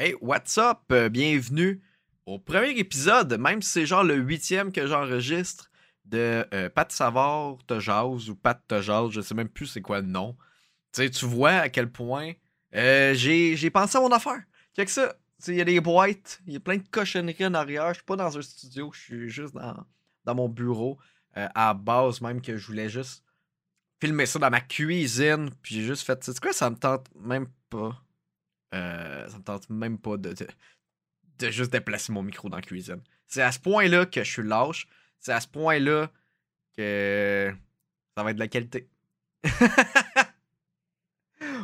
Hey, what's up? Euh, bienvenue au premier épisode, même si c'est genre le huitième que j'enregistre de euh, Pat Savard te jase ou Pat te jase, je sais même plus c'est quoi le nom. Tu sais, tu vois à quel point euh, j'ai pensé à mon affaire. que ça, il y a des boîtes, il y a plein de cochonneries en arrière. Je suis pas dans un studio, je suis juste dans, dans mon bureau. euh, à base, même que je voulais juste filmer ça dans ma cuisine. Puis j'ai juste fait, sais quoi, ça me tente même pas. Euh, ça me tente même pas de, de, juste déplacer mon micro dans la cuisine. C'est à ce point-là que je suis lâche. C'est à ce point-là que ça va être de la qualité.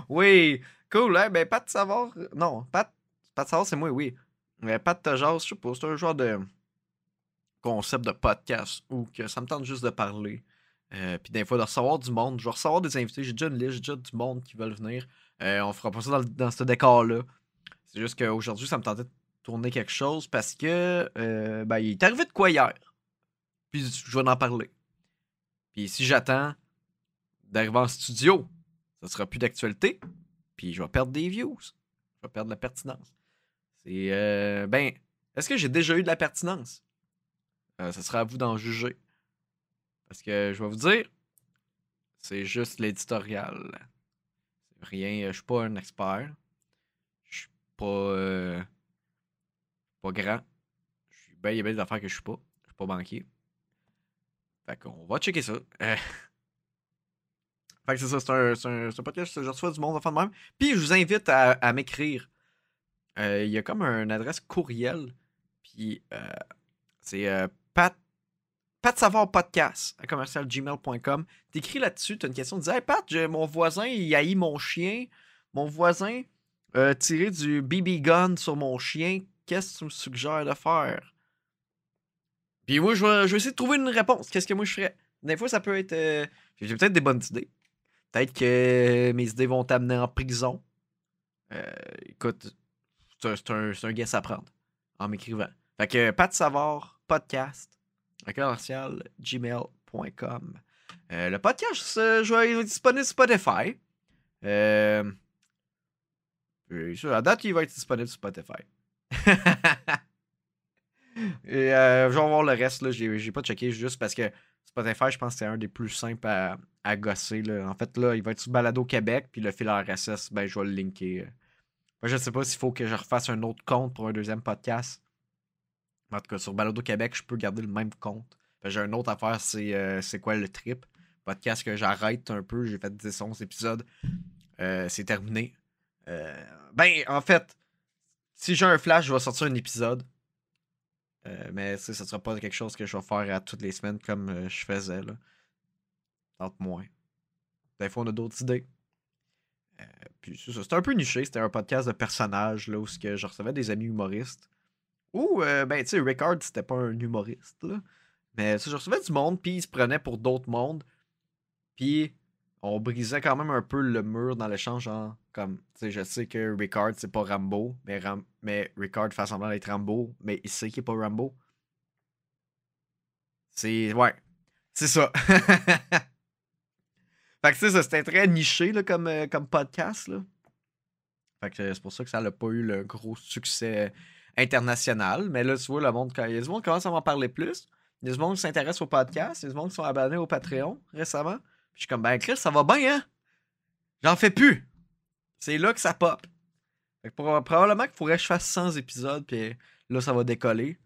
oui, cool, hein? Ben, pas de savoir. Non, pas, pas de savoir, c'est moi, oui. Mais pas de Tajaz, je sais pas, c'est un genre de concept de podcast où que ça me tente juste de parler. Euh, puis des fois, de recevoir du monde. Je vais recevoir des invités. J'ai déjà une liste, j'ai déjà du monde qui veulent venir. Euh, on fera pas ça dans, ce décor-là. C'est juste qu'aujourd'hui, ça me tentait de tourner quelque chose parce que euh, ben, il est arrivé de quoi hier. Puis je vais en parler. Puis si j'attends d'arriver en studio, ça sera plus d'actualité. Puis je vais perdre des views. Je vais perdre la pertinence. C'est. euh, ben, est-ce que j'ai déjà eu de la pertinence? Euh, ça sera à vous d'en juger. Parce que je vais vous dire, c'est juste l'éditorial. Rien, euh, je suis pas un expert. Je suis pas, euh, pas grand. Je suis ben, il y a bien des affaires que je suis pas. Je suis pas banquier. Fait qu'on va checker ça. Euh, Fait que c'est ça, c'est un, c'est un, podcast, je reçois du monde, enfin de même. Puis je vous invite à, m'écrire. Il y a comme une adresse courriel. Puis c'est pat, pat savoir podcast à commercialgmail.com. T'écris là-dessus, t'as une question, tu dis Hey Pat, mon voisin, il haït mon chien. Mon voisin tiré du BB gun sur mon chien. Qu'est-ce que tu me suggères de faire? Puis moi, je vais, essayer de trouver une réponse. Qu'est-ce que moi je ferais? Des fois, ça peut être. euh, J'ai peut-être des bonnes idées. Peut-être que mes idées vont t'amener en prison. Euh, écoute, c'est un, un, guess à prendre en m'écrivant. Fait que Pat Savard, podcast, gmail.com. Euh, le podcast, euh, je vais disponible sur Spotify. Euh, à date, il va être disponible sur Spotify. Et euh, je vais voir le reste, là. J'ai pas checké juste parce que Spotify, je pense que c'est un des plus simples à, gosser. En fait, là, il va être sur Balado Québec, puis le fil RSS, ben, je vais le linker. Moi, je sais pas s'il faut que je refasse un autre compte pour un deuxième podcast. En tout cas, sur Balado Québec, je peux garder le même compte. J'ai un autre affaire, c'est euh, c'est quoi le trip? Podcast que j'arrête un peu. J'ai fait 10, 11 épisodes. Euh, c'est terminé. Euh, ben, en fait, si j'ai un flash, je vais sortir un épisode. Mais ça, ça sera pas quelque chose que je vais faire à toutes les semaines comme je faisais. Là. Tente moins. Des fois, on a d'autres idées. Puis c'est un peu niché. C'était un podcast de personnages là, où je recevais des amis humoristes. Ou, euh, ben, tu sais, Ricard, c'était pas un humoriste. Là. Mais je recevais du monde, puis il se prenait pour d'autres mondes. Puis on brisait quand même un peu le mur dans l'échange. Genre, comme, tu sais, je sais que Ricard, c'est pas Rambo, mais, Ram mais Ricard fait semblant d'être Rambo, mais il sait qu'il est pas Rambo. C'est. Ouais. C'est ça. fait que, tu sais, c'était très niché là, comme, euh, comme podcast. Là. Fait que c'est pour ça que ça n'a pas eu le gros succès international. Mais là, tu vois, le monde, quand il y a du commence à m'en parler plus. Il y monde qui s'intéresse au podcast. Il y qui sont abonnés au Patreon récemment. Puis je suis comme, ben Chris, ça va bien, hein? J'en fais plus. C'est là que ça pop. Fait probablement qu'il faudrait que je fasse 100 épisodes, puis là, ça va décoller.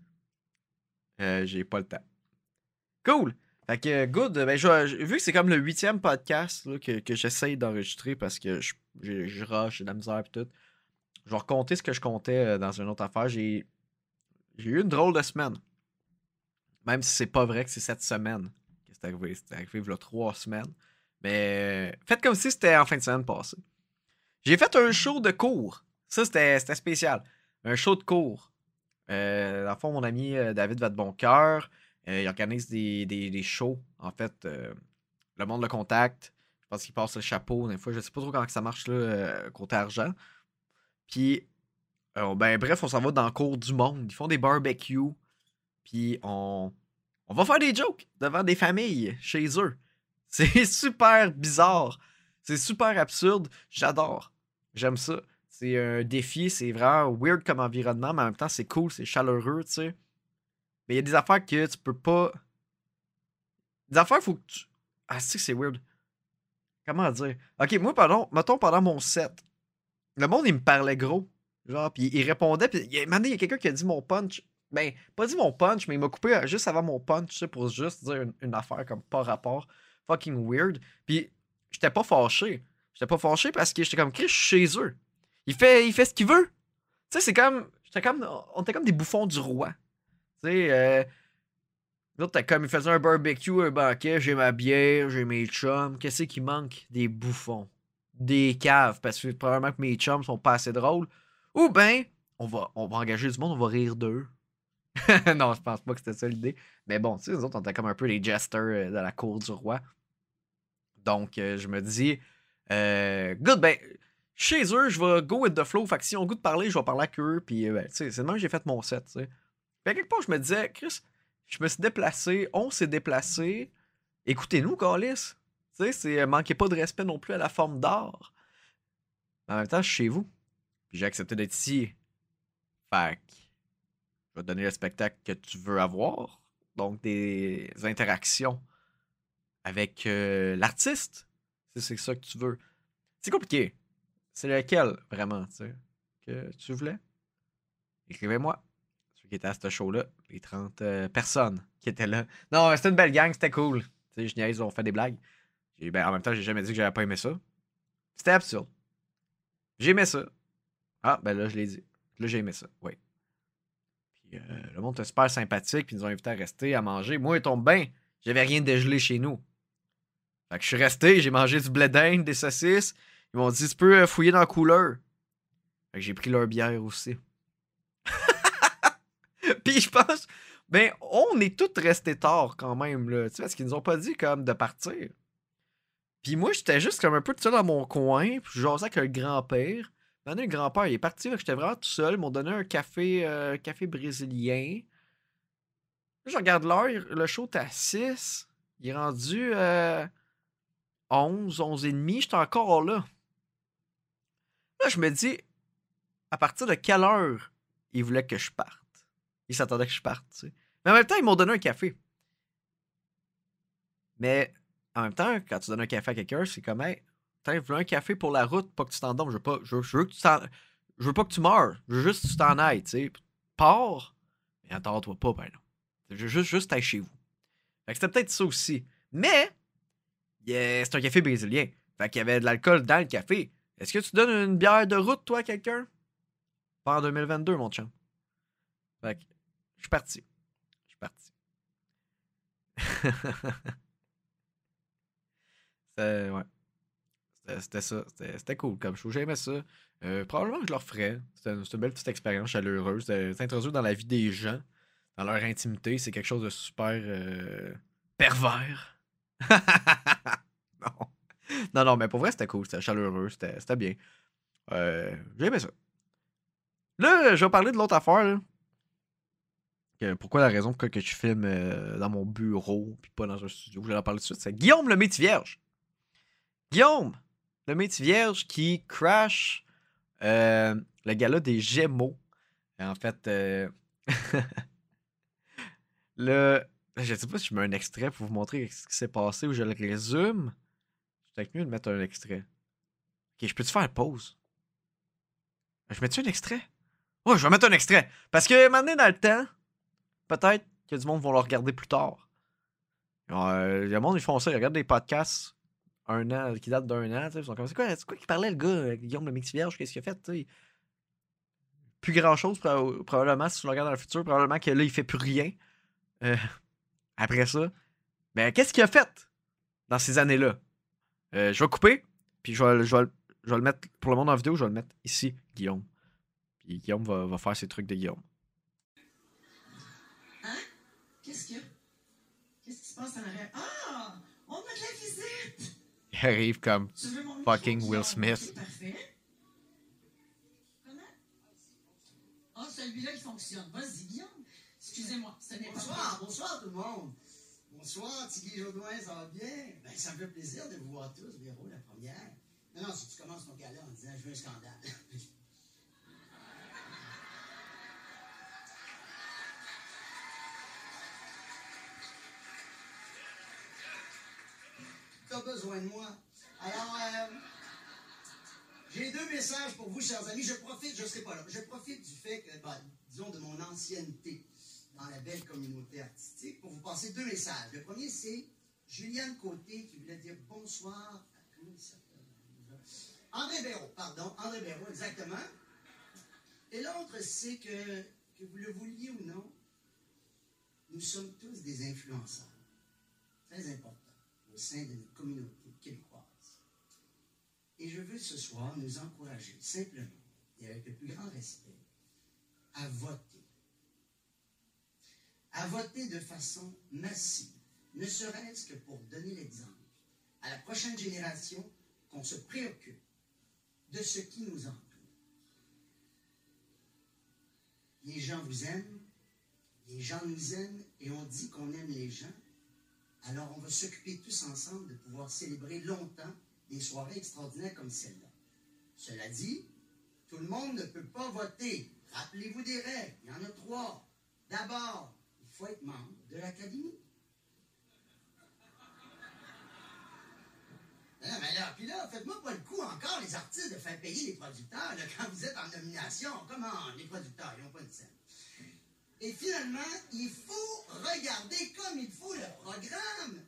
Euh, J'ai pas le temps. Cool! Fait que, good. Ben, je- vu que c'est comme le huitième podcast que, que j'essaye d'enregistrer parce que je, je, je rush, j'ai de la misère et tout, je vais raconter ce que je comptais euh, dans une autre affaire. J'ai eu une drôle de semaine. Même si c'est pas vrai que c'est cette semaine que c'est arrivé. C'est arrivé il y a trois semaines. Mais euh, faites comme si c'était en fin de semaine passée. J'ai fait un show de cours. Ça, c'était spécial. Un show de cours. Euh, dans le fond, mon ami euh, David Vadeboncoeur, euh, il organise des, shows. En fait, le monde le contacte. Je pense qu'il passe le chapeau. Des fois, je sais pas trop comment ça marche là, côté argent. Puis, euh, ben, bref, on s'en va dans le cours du monde. Ils font des barbecues. Puis, on, on va faire des jokes devant des familles chez eux. C'est super bizarre. C'est super absurde. J'adore. J'aime ça. c'est un défi, c'est vraiment weird comme environnement, mais en même temps, c'est cool, c'est chaleureux, tu sais. Mais il y a des affaires que tu peux pas. Des affaires, faut que tu. Ah, c'est weird. Comment dire? Ok, moi, pardon, mettons pendant mon set, le monde, il me parlait gros. Genre, puis il répondait, puis il il y a quelqu'un qui a dit mon punch. Ben, pas dit mon punch, mais il m'a coupé juste avant mon punch, pour juste dire une, affaire comme pas rapport. Fucking weird. Puis, j'étais pas fâché. J'étais pas fâché parce que j'étais comme, Chris, chez eux. Il fait, il fait ce qu'il veut. Tu sais, c'est comme. J'étais comme. On était comme des bouffons du roi. Tu sais, euh, L'autre, t'as comme, il faisait un barbecue, un banquet, j'ai ma bière, j'ai mes chums. Qu'est-ce qui manque? Des bouffons. Des caves, parce que probablement que mes chums sont pas assez drôles. Ou ben, on va, on va engager du monde, on va rire d'eux. non, je pense pas que c'était ça l'idée. Mais bon, tu sais, nous autres, on était comme un peu les jesters euh, de la cour du roi. Donc, euh, je me dis, euh, good, ben, chez eux, je vais go with the flow. Fait que si on goût de parler, je vais parler avec eux. Puis, ben, tu sais, c'est demain que j'ai fait mon set, tu sais. À quelque part, je me disais, Chris, je me suis déplacé, on s'est déplacé. Écoutez-nous, Calis. Tu sais, c'est manquez pas de respect non plus à la forme d'art. En même temps, je suis chez vous. Puis j'ai accepté d'être ici. Fait je vais te donner le spectacle que tu veux avoir. Donc des interactions avec euh, l'artiste. Si c'est ça que tu veux. C'est compliqué. C'est lequel, vraiment, tu sais, que tu voulais? Écrivez-moi qui était à ce show-là, les 30 euh, personnes qui étaient là. Non, c'était une belle gang, c'était cool. Tu sais, je niaise, on fait des blagues. Ben, en même temps, j'ai jamais dit que j'avais pas aimé ça. C'était absurde. J'aimais ça. Ah, ben là, je l'ai dit. Là, j'ai aimé ça, oui. Puis euh, le monde était super sympathique, puis ils nous ont invités à rester, à manger. Moi, ils tombent bien. J'avais rien dégelé chez nous. Fait que je suis resté, j'ai mangé du blé d'Inde, des saucisses. Ils m'ont dit, tu peux euh, fouiller dans la couleur. Fait que j'ai pris leur bière aussi. Puis je pense, ben, on est tous restés tard quand même, là. Tu sais, parce qu'ils nous ont pas dit comme de partir. Puis moi, j'étais juste comme un peu tout seul dans mon coin, puis je jasais avec le grand-père. Maintenant, le grand-père, il est parti, j'étais vraiment tout seul. Ils m'ont donné un café, euh, café brésilien. Là, je regarde l'heure, le show est à 6. Il est rendu euh, 11, 11 et demi, j'étais encore là. Là, je me dis, à partir de quelle heure il voulait que je parte? Ils s'attendaient que je parte, tu sais. Mais en même temps, ils m'ont donné un café. Mais en même temps, quand tu donnes un café à quelqu'un, c'est comme, hey, t'as un café pour la route, pas que tu t'endormes. Je veux pas, je veux, que tu je veux pas que tu meurs. Je veux juste que tu t'en ailles, tu sais. Pars, mais attends-toi pas, ben non. Je veux juste, juste aller chez vous. Fait que c'était peut-être ça aussi. Mais, c'est un café brésilien. Fait qu'il y avait de l'alcool dans le café. Est-ce que tu donnes une bière de route, toi, à quelqu'un? Pas en 2022, mon chum. Fait que, je suis parti. Je suis parti. c'était, ouais. C'était ça. C'était cool comme show. J'aimais ça. Euh, probablement que je le referais. C'était une, belle petite expérience chaleureuse. S'introduire dans la vie des gens, dans leur intimité, c'est quelque chose de super euh, pervers. non. Non, mais pour vrai, c'était cool. C'était chaleureux. C'était bien. Euh, J'aimais ça. Là, je vais parler de l'autre affaire. Pourquoi la raison pourquoi que je filme euh, dans mon bureau puis pas dans un studio, je vais en parler tout de suite, c'est Guillaume le métier vierge. Guillaume, le métier vierge qui crash euh, le gala des Gémeaux. En fait, euh, le. Je sais pas si je mets un extrait pour vous montrer ce qui s'est passé ou je le résume. C'est peut-être mieux de mettre un extrait. Ok, je peux-tu faire pause? Je mets-tu un extrait? Ouais, je vais mettre un extrait. Parce que maintenant, dans le temps, peut-être que du monde va le regarder plus tard. Euh, le monde, ils font ça, ils regardent des podcasts un an, qui datent d'un an. Ils sont comme, c'est quoi, quoi qui parlait le gars, euh, Guillaume le Vierge, qu'est-ce qu'il a fait? T'sais? Plus grand chose, probablement, si tu le regardes dans le futur, probablement que là, il fait plus rien. Euh, après ça. Mais qu'est-ce qu'il a fait dans ces années-là? je vais couper, puis je vais, je, vais, le mettre, pour le monde en vidéo, je vais le mettre ici, Guillaume. Puis Guillaume va, faire ses trucs de Guillaume. Qu'est-ce qu'il y a? Qu'est-ce qui se passe en arrière? Ah! On a de la visite! Il arrive comme fucking Will Smith. Parfait. Comment? Ah, celui-là, il fonctionne. Vas-y, Guillaume. Excusez-moi, ce n'est pas. Bonsoir, bonsoir tout le monde. Bonsoir, Tigui Jodoin, ça va bien? Ben, ça me fait plaisir de vous voir tous, Véro, la première. Non, non, si tu commences ton gala en disant je veux un scandale. as besoin de moi. Alors, euh, j'ai deux messages pour vous, chers amis. Je profite, je ne serai pas là, je profite du fait que, ben, disons, de mon ancienneté dans la belle communauté artistique pour vous passer deux messages. Le premier, c'est Juliane Côté qui voulait dire bonsoir. Comment il André Béraud, pardon, André Béraud, exactement. Et l'autre, c'est que, que vous le vouliez ou non, nous sommes tous des influenceurs. Très importants au sein de notre communauté québécoise. Et je veux ce soir nous encourager simplement et avec le plus grand respect à voter. À voter de façon massive, ne serait-ce que pour donner l'exemple à la prochaine génération qu'on se préoccupe de ce qui nous entoure. Les gens vous aiment, les gens nous aiment et on dit qu'on aime les gens. Alors on va s'occuper tous ensemble de pouvoir célébrer longtemps des soirées extraordinaires comme celle-là. Cela dit, tout le monde ne peut pas voter. Rappelez-vous des règles. Il y en a trois. D'abord, il faut être membre de l'Académie. Non, mais là, puis là, faites-moi pas le coup encore, les artistes, de faire payer les producteurs quand vous êtes en nomination. Comment les producteurs, ils n'ont pas de scène? Et finalement, il faut regarder comme il faut le programme.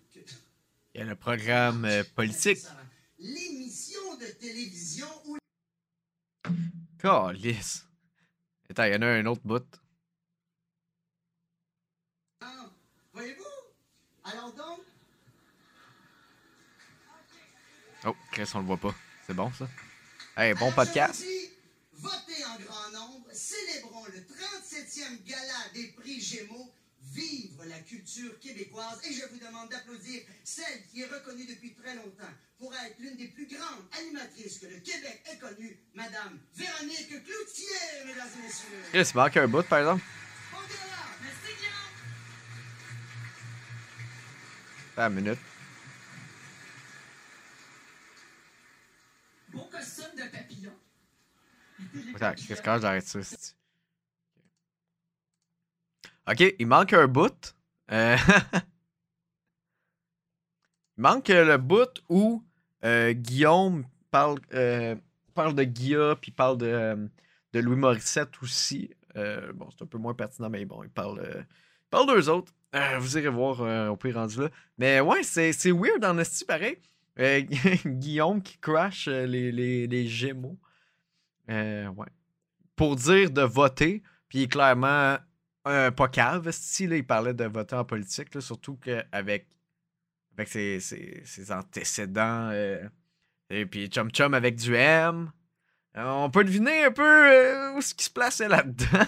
Il y a le programme euh, politique. L'émission de télévision où Calice. Attends, il y en a un autre bout. Ah, Voyez-vous? Alors donc, Oh, Chris, on le voit pas. C'est bon, ça? Hey, bon alors, podcast. je vous dis, votez en grand nombre, célébrons le 37e gala des prix Gémeaux, vivre la culture québécoise, et je vous demande d'applaudir celle qui est reconnue depuis très longtemps pour être l'une des plus grandes animatrices que le Québec ait connue, Madame Véronique Cloutier, mesdames et messieurs. Chris, il manque un bout, par exemple. Merci, Guillaume. Une minute. Beau costume de papillon. Attends, qu'est-ce que j'arrête ça? Ok, il manque un bout. Euh, il manque le bout où euh, Guillaume parle, euh, parle de Guilla, puis parle de, de Louis Morissette aussi. Bon, c'est un peu moins pertinent, mais bon, il parle, il parle d'eux autres. Vous irez voir au pire rendu là. Mais ouais, c'est c'est weird en esti pareil. Guillaume qui crash les, les, les Gémeaux. Ouais. Pour dire de voter, puis clairement euh, pas cave, esti, là, il parlait de voter en politique, surtout qu'avec avec ses, ses, antécédents, euh, et puis Chum Chum avec du M, on peut deviner un peu euh, où ce qui se plaçait là-dedans.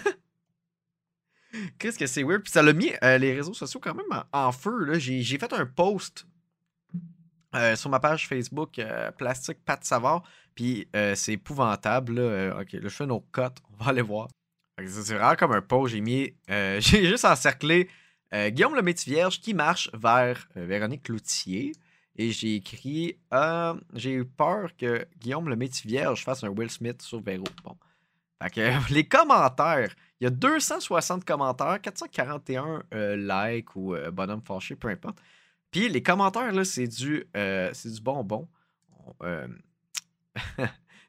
Qu'est-ce que c'est weird? Puis ça l'a mis euh, les réseaux sociaux quand même en, feu. J'ai fait un post sur ma page Facebook euh, Plastique Pat Savard. Puis c'est épouvantable. Ok, là, je fais nos cotes. On va aller voir. C'est vraiment comme un post. J'ai mis. euh, J'ai juste encerclé euh, Guillaume le Vierge qui marche vers euh, Véronique Cloutier. Et j'ai écrit J'ai eu peur que Guillaume le Vierge fasse un Will Smith sur Véro. Bon. Fait que les commentaires. Il y a 260 commentaires, 441 euh, likes ou bonhomme fâché, peu importe. Puis les commentaires, là, c'est du, du bonbon.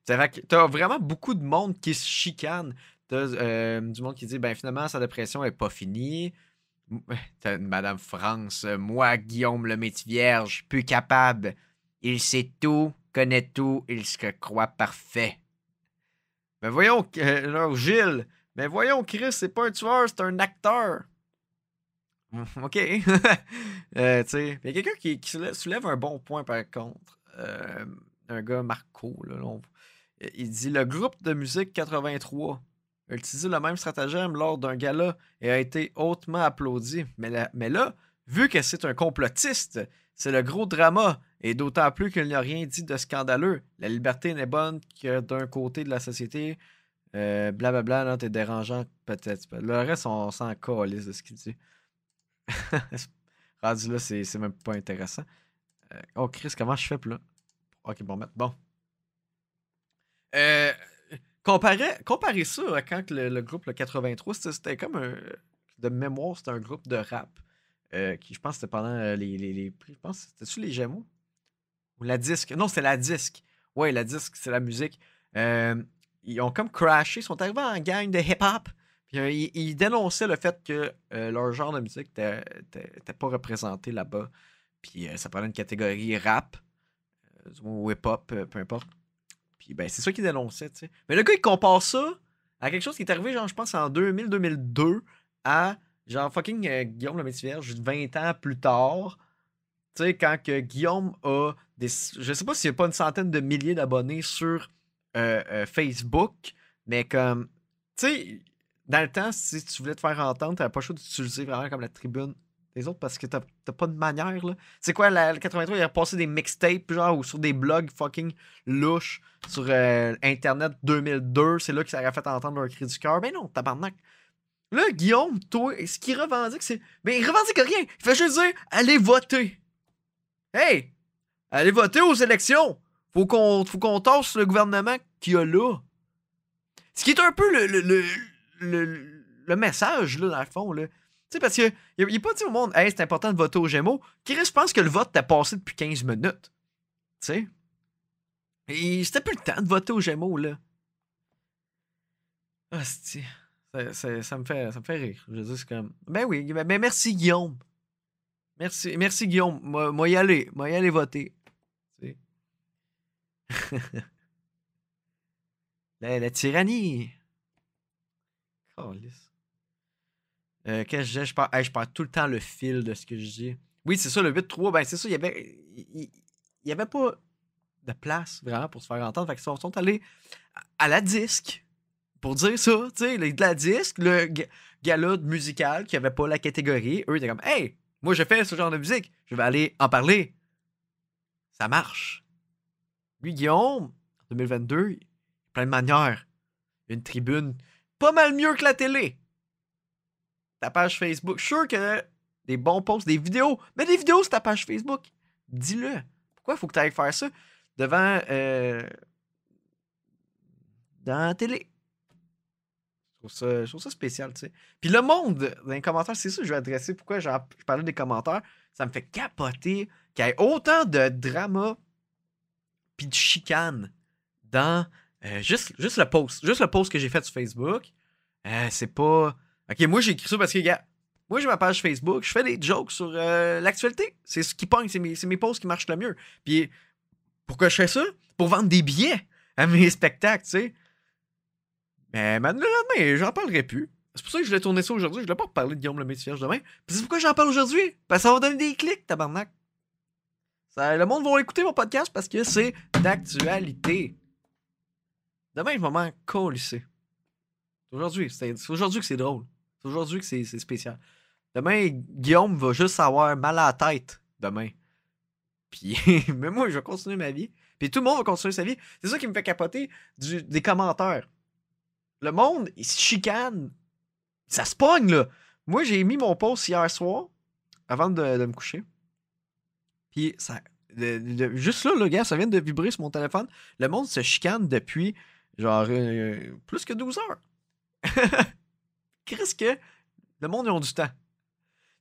T'as vraiment beaucoup de monde qui se chicane. Euh, du monde qui dit, ben finalement, sa dépression est pas finie. Madame France, euh, moi, Guillaume le métier vierge, plus capable. Il sait tout, connaît tout, il se croit parfait. Ben voyons, euh, Gilles, ben voyons, Chris, c'est pas un tueur, c'est un acteur. Mm, OK. Euh, il y a quelqu'un qui, qui soulè- soulève un bon point par contre. Un gars, Marco, là, il dit Le groupe de musique 83 a utilisé le même stratagème lors d'un gala et a été hautement applaudi. Mais, là- vu que c'est un complotiste, c'est le gros drama. Et d'autant plus qu'il n'y a rien dit de scandaleux. La liberté n'est bonne que d'un côté de la société. Euh, blablabla, non, t'es dérangeant, peut-être. Le reste, on s'en calisse de ce qu'il dit. Rendu là, c'est même pas intéressant. Euh, oh, Chris, comment je fais là? Ok, bon, mettre. Bon. Euh, comparer, comparer ça à quand le, groupe, le 83, c'était- c'était comme un. De mémoire, c'était un groupe de rap. euh, qui, je pense, c'était pendant euh, les. Je pense, c'était-tu les Gémeaux? Ou la disque? Non, c'est la disque. Ouais, la disque, c'est la musique. Euh, ils ont comme crashé. Ils sont arrivés en gang de hip-hop. Puis ils, dénonçaient le fait que leur genre de musique n'était pas représenté là-bas. Puis ça prenait une catégorie rap, moins hip-hop, peu importe. Ben, c'est ça qu'ils dénonçaient, tu sais. Mais le gars, il compare ça à quelque chose qui est arrivé, genre, je pense, en 2000-2002 à, genre, fucking euh, Guillaume le Métivierge, 20 ans plus tard. Tu sais, quand que Guillaume a des. Je sais pas s'il n'y a pas une centaine de milliers d'abonnés sur euh, euh, Facebook, mais comme. Tu sais, dans le temps, si tu voulais te faire entendre, t'avais pas le choix d'utiliser vraiment comme la tribune des autres parce que t'as pas de manière, là. C'est quoi, la, le 83, il a passé des mixtapes, genre, ou sur des blogs fucking louches sur euh, Internet 2002. C'est là que ça fait entendre leur cri du cœur. Mais non, tabarnak. Là, Guillaume, toi, ce qu'il revendique, c'est. Mais il revendique rien. Il fait juste dire allez voter. Hey! Allez voter aux élections. Faut qu'on tasse le gouvernement qu'il y a là. Ce qui est un peu le, le, le- le message, là, dans le fond, là. Sais, parce que il n'est pas dit au monde, hey, c'est important de voter aux Gémeaux. Chris, pense que le vote t'a passé depuis 15 minutes. Tu sais? Et c'était plus le temps de voter aux Gémeaux, là. Hostie. Ça, ça, me fait, ça me fait rire. Je dire, c'est comme. Ben oui, ben, ben merci, Guillaume. Merci, merci Guillaume. Moi, moi y aller. Moi y aller voter. La, la tyrannie. Calisse. Euh, Qu'est-ce que je disais? Je je perds tout le temps le fil de ce que je dis. Oui, c'est ça, le 8-3, ben c'est ça, il y avait. Il, y avait pas de place vraiment pour se faire entendre. Fait qu'ils sont, sont allés à- la disque pour dire ça, tu sais, de la disque, le ga- gala musical qui avait pas la catégorie. Eux étaient comme, hey, moi je fais ce genre de musique, je vais aller en parler. Ça marche. Lui, Guillaume, en 2022, il a plein de manières. Une tribune pas mal mieux que la télé. Ta page Facebook. Je suis sûr que des bons posts, des vidéos. Mais des vidéos sur ta page Facebook. Dis-le. Pourquoi il faut que tu ailles faire ça devant. euh, dans la télé? Je trouve ça, je trouve ça spécial, tu sais. Puis le monde, dans les commentaires, c'est ça que je vais adresser. Pourquoi je parlais des commentaires? Ça me fait capoter qu'il y ait autant de drama puis de chicane dans euh, juste, juste le post. Juste le post que j'ai fait sur Facebook. Euh, c'est pas. Ok, moi j'ai écrit ça parce que, gars, moi j'ai ma page Facebook, je fais des jokes sur euh, l'actualité. C'est ce qui pogne, c'est mes, mes posts qui marchent le mieux. Puis pourquoi je fais ça? Pour vendre des billets à mes spectacles, tu sais. Mais maintenant, le lendemain, j'en parlerai plus. C'est pour ça que je voulais tourner ça aujourd'hui. Je voulais pas parler de Guillaume le Métis demain. Puis c'est pourquoi j'en parle aujourd'hui? Parce que ça va donner des clics, tabarnak. Le monde va écouter mon podcast parce que c'est d'actualité. Demain, je vais m'en colisser. C'est aujourd'hui. C'est aujourd'hui que c'est drôle. C'est aujourd'hui que c'est spécial. Demain, Guillaume va juste avoir mal à la tête. Demain. Puis, mais moi, je vais continuer ma vie. Puis tout le monde va continuer sa vie. C'est ça qui me fait capoter des commentaires. Le monde, il se chicane. Ça se pogne, là. Moi, j'ai mis mon post hier soir, avant de, me coucher. Puis, ça. juste là, le gars, ça vient de vibrer sur mon téléphone. Le monde se chicane depuis, genre, euh, plus que 12 heures. Qu'est-ce que le monde, ont du temps.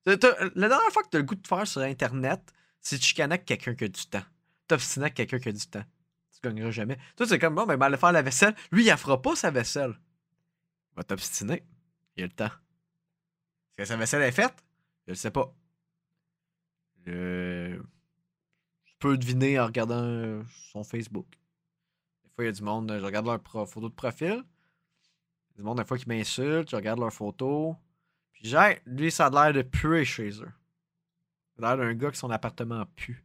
La dernière fois que tu as le goût de faire sur Internet, c'est de chicaner quelqu'un qui a du temps. T'obstiner quelqu'un qui a du temps. Tu gagneras jamais. Toi, c'est comme, bon, ben, il va aller faire la vaisselle. Lui, il ne fera pas sa vaisselle. Il va t'obstiner. Il a le temps. Est-ce que sa vaisselle est faite? Je le sais pas. Je... je peux deviner en regardant son Facebook. Des fois, il y a du monde, je regarde leur photo de profil. Du monde, des fois, qui m'insulte, je regarde leurs photos. Puis, j'ai, lui, ça a l'air de puer chez eux. Ça a l'air d'un gars qui son appartement pue.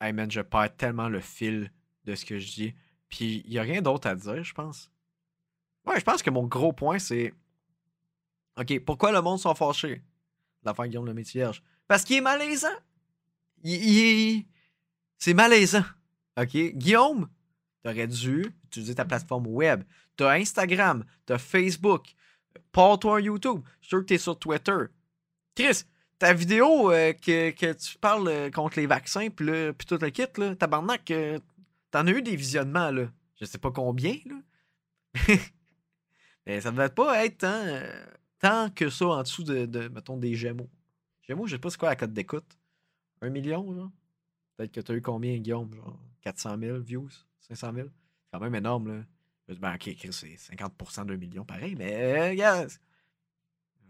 Hey man, je perds tellement le fil de ce que je dis. Puis, il y a rien d'autre à dire, je pense. Ouais, je pense que mon gros point, c'est. Ok, pourquoi le monde sont fâchés? L'affaire Guillaume le Vierge. Parce qu'il est malaisant. Il, il est- C'est malaisant. Ok? Guillaume, t'aurais dû utiliser ta plateforme web. T'as Instagram, t'as Facebook, pas toi YouTube. Je suis sûr que t'es sur Twitter. Chris, ta vidéo euh, que, que tu parles euh, contre les vaccins, puis tout le kit, là, tabarnak, euh, t'en as eu des visionnements, là. Je sais pas combien, là. Mais ça devait pas être tant, euh, que ça en dessous de, de, mettons, des Gémeaux. Gémeaux, je sais pas c'est quoi la cote d'écoute. Un million, là? Peut-être que t'as eu combien, Guillaume? Genre 400 000 views? 500 000? C'est quand même énorme, là. Je dis, ben, ok, c'est 50% d'un million, pareil, mais, euh, gars,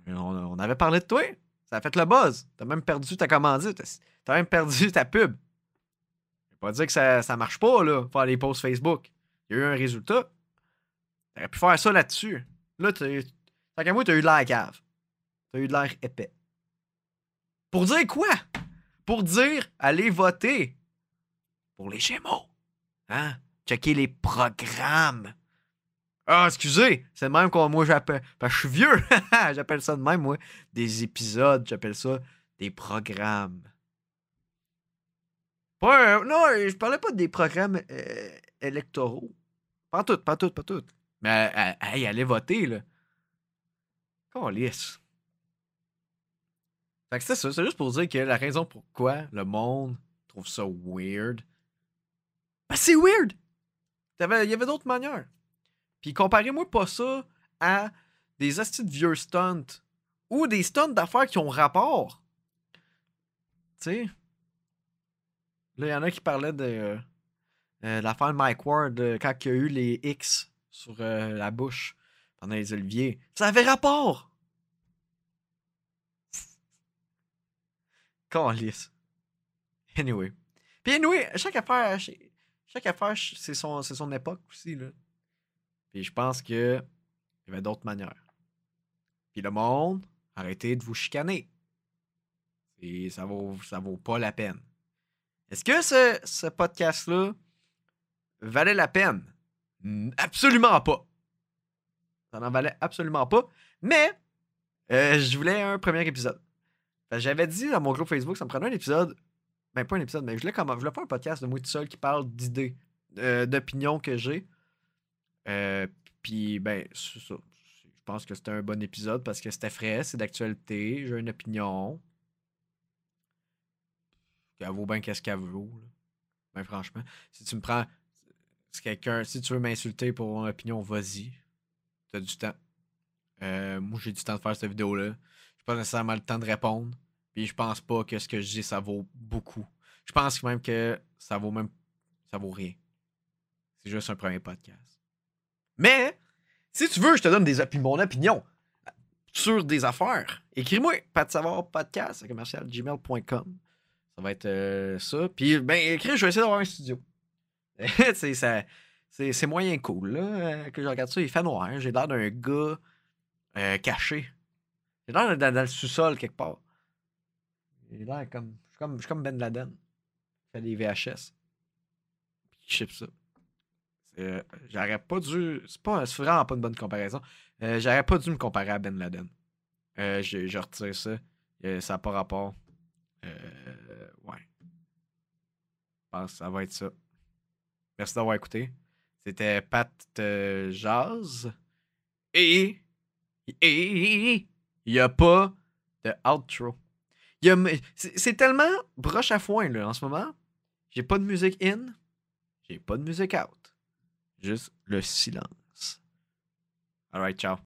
on, avait parlé de toi. Ça a fait le buzz. T'as même perdu ta commandite. T'as même perdu ta pub. Je pas dire que ça, ça marche pas, là, faire les posts Facebook. Il y a eu un résultat. T'aurais pu faire ça là-dessus. Là, t'as Tant qu'à moi, t'as eu de l'air cave. T'as eu de l'air épais. Pour dire quoi? Pour dire, allez voter. Pour les Gémeaux. Hein? Checker les programmes. Ah, excusez, c'est le même que moi j'appelle. Parce je suis vieux. j'appelle ça de même, moi. Des épisodes, j'appelle ça des programmes. Non, je parlais pas des programmes euh, électoraux. Pas tout, pas tout, pas tout. Mais, euh, hey, allez voter, là. Calisse. Fait que c'est ça, c'est juste pour dire que la raison pourquoi le monde trouve ça weird. Ben c'est weird! Il y avait d'autres manières. Puis comparez-moi pas ça à des de vieux stunts ou des stunts d'affaires qui ont rapport. Tu sais? Là, il y en a qui parlaient de euh, euh, l'affaire de Mike Ward euh, quand il y a eu les X sur euh, la bouche pendant les oliviers. Ça avait rapport! Calisse. Anyway. Puis anyway, chaque affaire, chaque affaire, c'est son, époque aussi, là. Puis je pense que il y avait d'autres manières. Puis le monde, arrêtez de vous chicaner. Et ça vaut, vaut pas la peine. Est-ce que ce, podcast-là valait la peine? Absolument pas. Ça n'en valait absolument pas. Mais euh, je voulais un premier épisode. J'avais dit dans mon groupe Facebook, ça me prenait un épisode. Ben, pas un épisode, mais je voulais, comment, je voulais faire un podcast de moi tout seul qui parle d'idées, euh, d'opinions que j'ai. Euh, Puis, ben. Je pense que c'était un bon épisode parce que c'était frais, c'est d'actualité, j'ai une opinion. Elle vaut bien qu'est-ce qu'elle vaut. là. Ben, franchement, si tu me prends. Si quelqu'un. Si tu veux m'insulter pour mon opinion, vas-y. T'as du temps. Euh, moi, j'ai du temps de faire cette vidéo-là. J'ai pas nécessairement le temps de répondre. Puis je pense pas que ce que je dis, ça vaut beaucoup. Je pense même que ça vaut même. Ça vaut rien. C'est juste un premier podcast. Mais, si tu veux, je te donne des mon opinion sur des affaires. Écris-moi, pas de savoir podcast commercial gmail.com. Ça va être euh, ça. Puis, ben, écris, je vais essayer d'avoir un studio. c'est, ça, c'est, c'est moyen cool, là, euh, que je regarde ça. Il fait noir. J'ai l'air d'un gars euh, caché. J'ai l'air dans, dans le sous-sol quelque part. J'ai l'air comme. Je suis comme, je Ben Laden. Il fait des VHS. Puis il ship ça. Euh, J'aurais pas dû. C'est, pas, c'est vraiment pas une bonne comparaison. Euh, j'aurais pas dû me comparer à Ben Laden. Euh, je, je retire ça. Euh, ça n'a pas rapport. Ouais. Je pense que ça va être ça. Merci d'avoir écouté. C'était Pat Jazz. Et. Et. Il n'y a pas de outro. C'est tellement broche à foin là, en ce moment. J'ai pas de musique in. J'ai pas de musique out. Juste le silence. Alright, ciao.